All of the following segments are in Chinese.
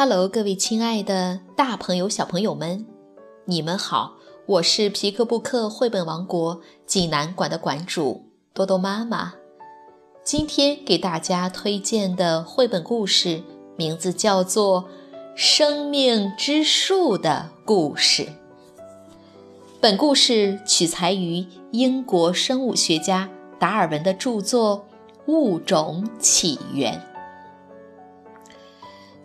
Hello，各位亲爱的大朋友、小朋友们，你们好！我是皮克布克绘本王国济南馆的馆主多多妈妈。今天给大家推荐的绘本故事名字叫做《生命之树的故事》。本故事取材于英国生物学家达尔文的著作《物种起源》。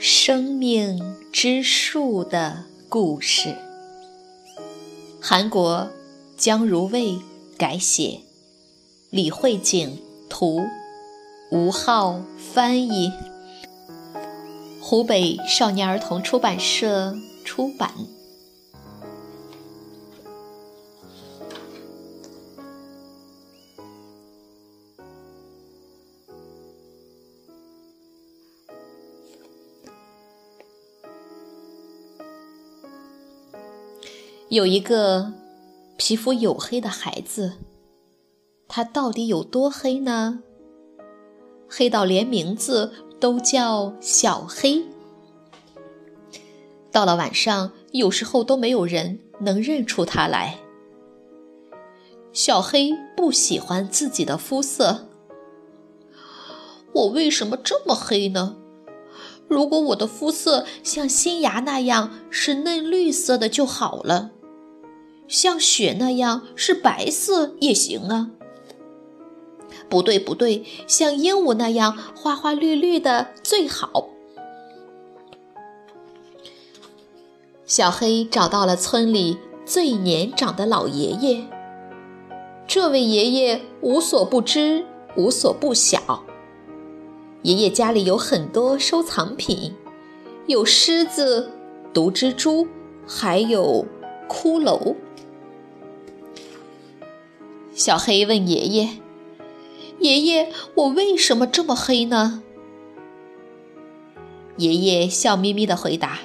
生命之树的故事，韩国江如蔚改写，李慧景图，吴浩翻译，湖北少年儿童出版社出版。有一个皮肤黝黑的孩子，他到底有多黑呢？黑到连名字都叫小黑。到了晚上，有时候都没有人能认出他来。小黑不喜欢自己的肤色。我为什么这么黑呢？如果我的肤色像新芽那样是嫩绿色的就好了。像雪那样是白色也行啊。不对不对，像鹦鹉那样花花绿绿的最好。小黑找到了村里最年长的老爷爷。这位爷爷无所不知，无所不晓。爷爷家里有很多收藏品，有狮子、毒蜘蛛，还有骷髅。小黑问爷爷：“爷爷，我为什么这么黑呢？”爷爷笑眯眯地回答：“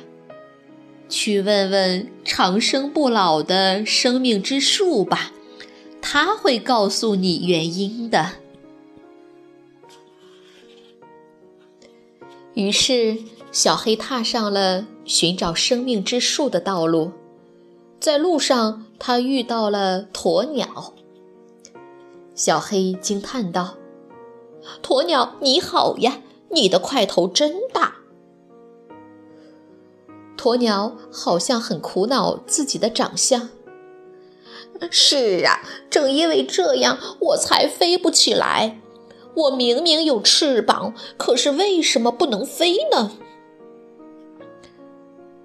去问问长生不老的生命之树吧，他会告诉你原因的。”于是，小黑踏上了寻找生命之树的道路。在路上，他遇到了鸵鸟。小黑惊叹道：“鸵鸟，你好呀！你的块头真大。”鸵鸟好像很苦恼自己的长相。是啊，正因为这样，我才飞不起来。我明明有翅膀，可是为什么不能飞呢？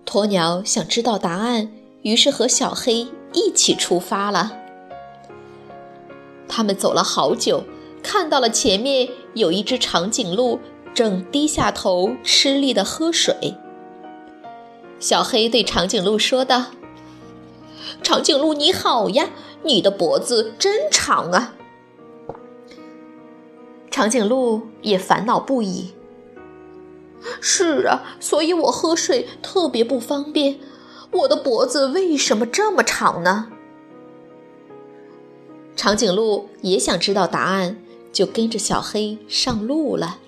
鸵鸟想知道答案，于是和小黑一起出发了。他们走了好久，看到了前面有一只长颈鹿正低下头吃力地喝水。小黑对长颈鹿说道：“长颈鹿你好呀，你的脖子真长啊。”长颈鹿也烦恼不已。是啊，所以我喝水特别不方便。我的脖子为什么这么长呢？长颈鹿也想知道答案，就跟着小黑上路了。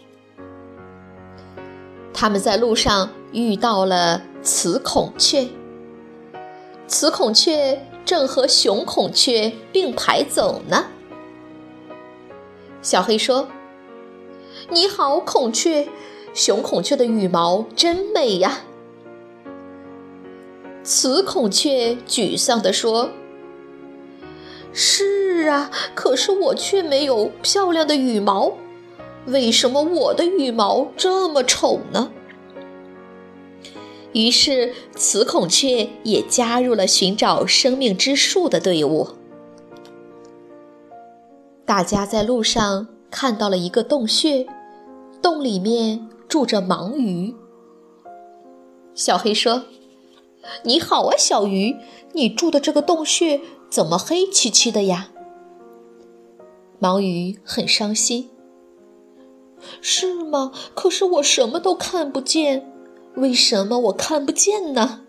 他们在路上遇到了雌孔雀，雌孔雀正和雄孔雀并排走呢。小黑说：“你好，孔雀，雄孔雀的羽毛真美呀。”雌孔雀沮丧地说：“是。”是啊，可是我却没有漂亮的羽毛，为什么我的羽毛这么丑呢？于是雌孔雀也加入了寻找生命之树的队伍。大家在路上看到了一个洞穴，洞里面住着盲鱼。小黑说：“你好啊，小鱼，你住的这个洞穴怎么黑漆漆的呀？”盲鱼很伤心。是吗？可是我什么都看不见，为什么我看不见呢？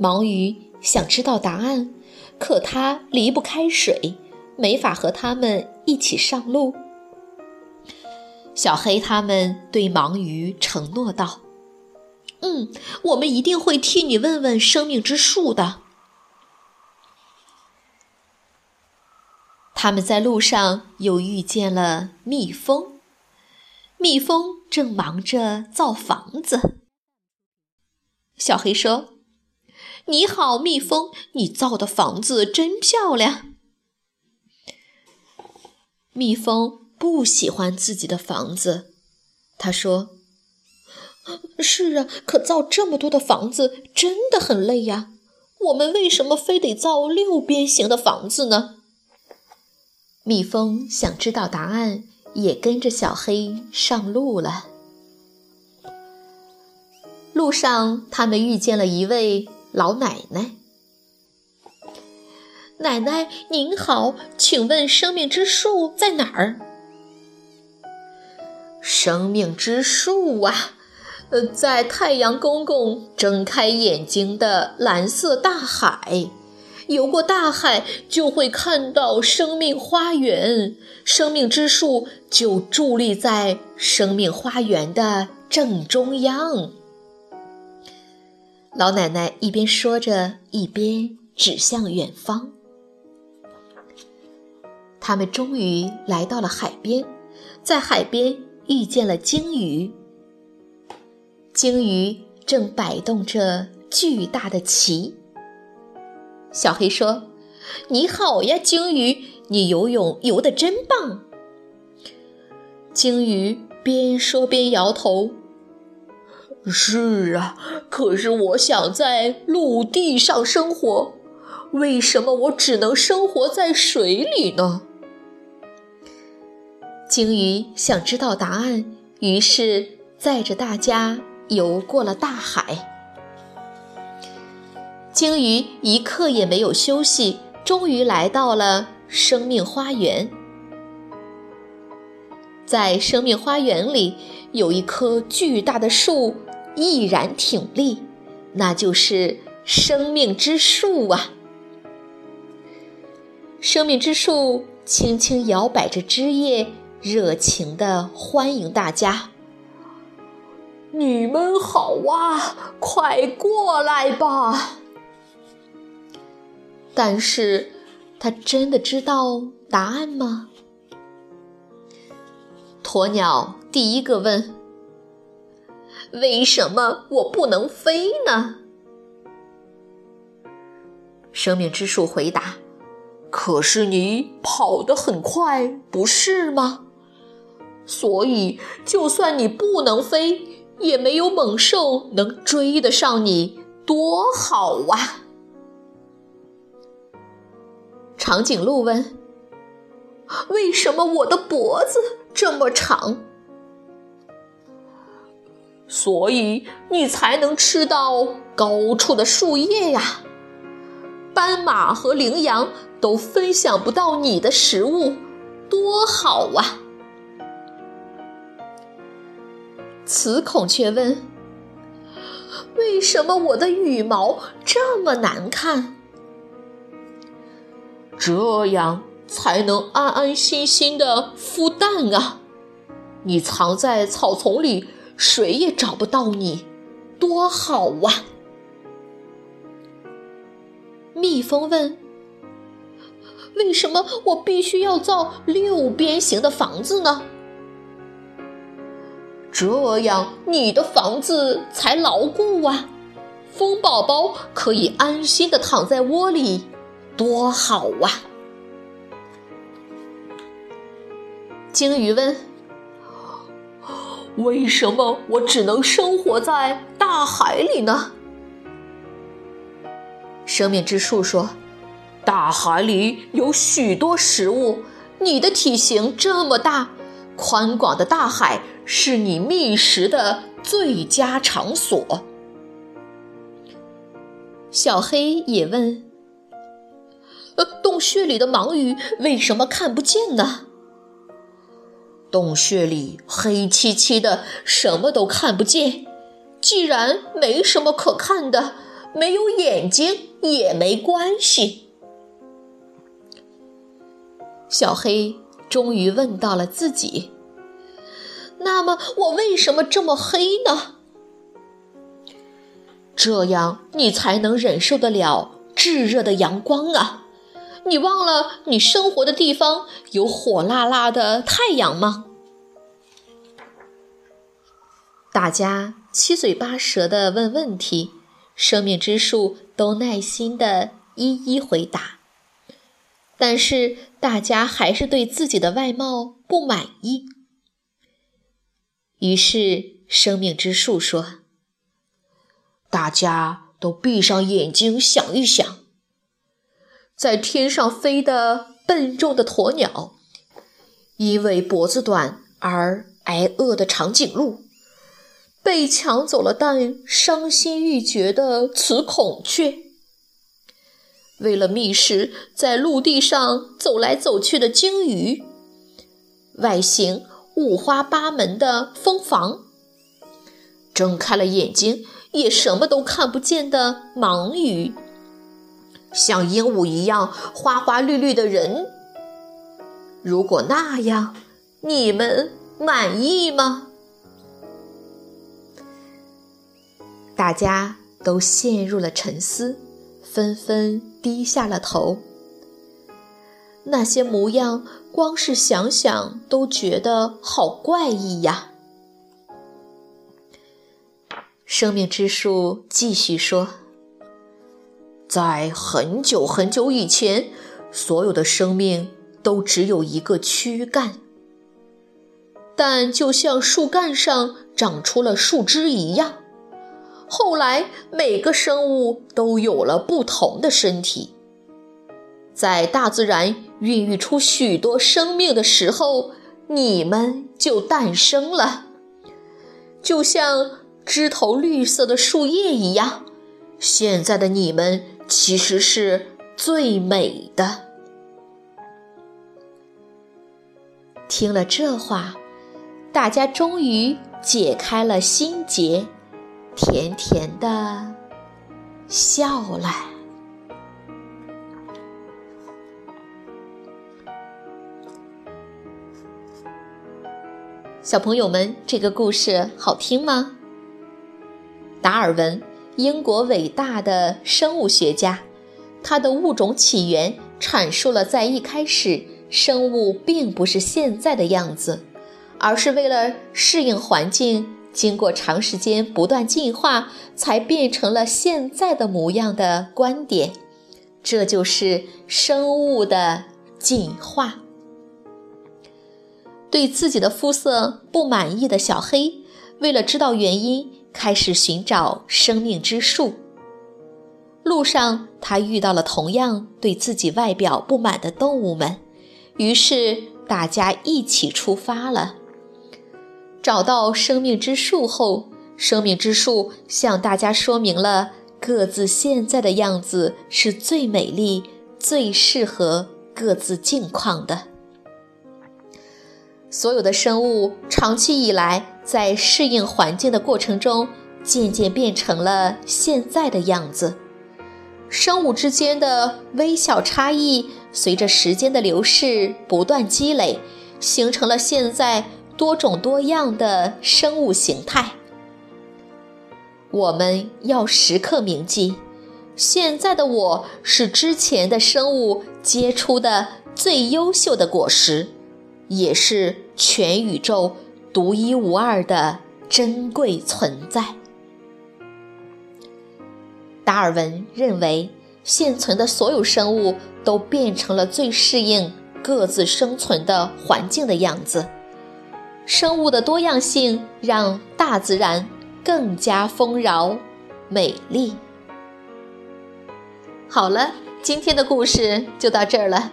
盲鱼想知道答案，可它离不开水，没法和他们一起上路。小黑他们对盲鱼承诺道：“嗯，我们一定会替你问问生命之树的。”他们在路上又遇见了蜜蜂。蜜蜂正忙着造房子。小黑说：“你好，蜜蜂，你造的房子真漂亮。”蜜蜂不喜欢自己的房子，他说：“是啊，可造这么多的房子真的很累呀。我们为什么非得造六边形的房子呢？”蜜蜂想知道答案。也跟着小黑上路了。路上，他们遇见了一位老奶奶。奶奶您好，请问生命之树在哪儿？生命之树啊，呃，在太阳公公睁开眼睛的蓝色大海。游过大海，就会看到生命花园。生命之树就伫立在生命花园的正中央。老奶奶一边说着，一边指向远方。他们终于来到了海边，在海边遇见了鲸鱼。鲸鱼正摆动着巨大的鳍。小黑说：“你好呀，鲸鱼，你游泳游得真棒。”鲸鱼边说边摇头：“是啊，可是我想在陆地上生活，为什么我只能生活在水里呢？”鲸鱼想知道答案，于是载着大家游过了大海。鲸鱼一刻也没有休息，终于来到了生命花园。在生命花园里，有一棵巨大的树毅然挺立，那就是生命之树啊！生命之树轻轻摇摆着枝叶，热情地欢迎大家。你们好啊，快过来吧！但是，他真的知道答案吗？鸵鸟第一个问：“为什么我不能飞呢？”生命之树回答：“可是你跑得很快，不是吗？所以，就算你不能飞，也没有猛兽能追得上你，多好啊！”长颈鹿问：“为什么我的脖子这么长？所以你才能吃到高处的树叶呀？斑马和羚羊都分享不到你的食物，多好啊！”雌孔雀问：“为什么我的羽毛这么难看？”这样才能安安心心的孵蛋啊！你藏在草丛里，谁也找不到你，多好啊！蜜蜂问：“为什么我必须要造六边形的房子呢？这样你的房子才牢固啊！蜂宝宝可以安心的躺在窝里。”多好啊！鲸鱼问：“为什么我只能生活在大海里呢？生命之树说：“大海里有许多食物，你的体型这么大，宽广的大海是你觅食的最佳场所。”小黑也问：“呃，洞穴里的盲鱼为什么看不见呢？”洞穴里黑漆漆的，什么都看不见。既然没什么可看的，没有眼睛也没关系。小黑终于问到了自己：“那么我为什么这么黑呢？”这样你才能忍受得了炙热的阳光啊！你忘了你生活的地方有火辣辣的太阳吗？大家七嘴八舌的问问题，生命之树都耐心的一一回答。但是大家还是对自己的外貌不满意。于是生命之树说：“大家都闭上眼睛想一想，在天上飞的笨重的鸵鸟，因为脖子短而挨饿的长颈鹿。”被抢走了蛋，伤心欲绝的雌孔雀；为了觅食，在陆地上走来走去的鲸鱼；外形五花八门的蜂房；睁开了眼睛也什么都看不见的盲鱼；像鹦鹉一样花花绿绿的人。如果那样，你们满意吗？大家都陷入了沉思，纷纷低下了头。那些模样，光是想想都觉得好怪异呀。生命之树继续说：“在很久很久以前，所有的生命都只有一个躯干，但就像树干上长出了树枝一样。”后来，每个生物都有了不同的身体。在大自然孕育出许多生命的时候，你们就诞生了，就像枝头绿色的树叶一样。现在的你们其实是最美的。听了这话，大家终于解开了心结。甜甜的笑了。小朋友们，这个故事好听吗？达尔文，英国伟大的生物学家，他的《物种起源》阐述了在一开始，生物并不是现在的样子，而是为了适应环境。经过长时间不断进化，才变成了现在的模样的观点，这就是生物的进化。对自己的肤色不满意的小黑，为了知道原因，开始寻找生命之树。路上，他遇到了同样对自己外表不满的动物们，于是大家一起出发了。找到生命之树后，生命之树向大家说明了各自现在的样子是最美丽、最适合各自境况的。所有的生物长期以来在适应环境的过程中，渐渐变成了现在的样子。生物之间的微小差异，随着时间的流逝不断积累，形成了现在。多种多样的生物形态，我们要时刻铭记：现在的我是之前的生物结出的最优秀的果实，也是全宇宙独一无二的珍贵存在。达尔文认为，现存的所有生物都变成了最适应各自生存的环境的样子。生物的多样性让大自然更加丰饶、美丽。好了，今天的故事就到这儿了，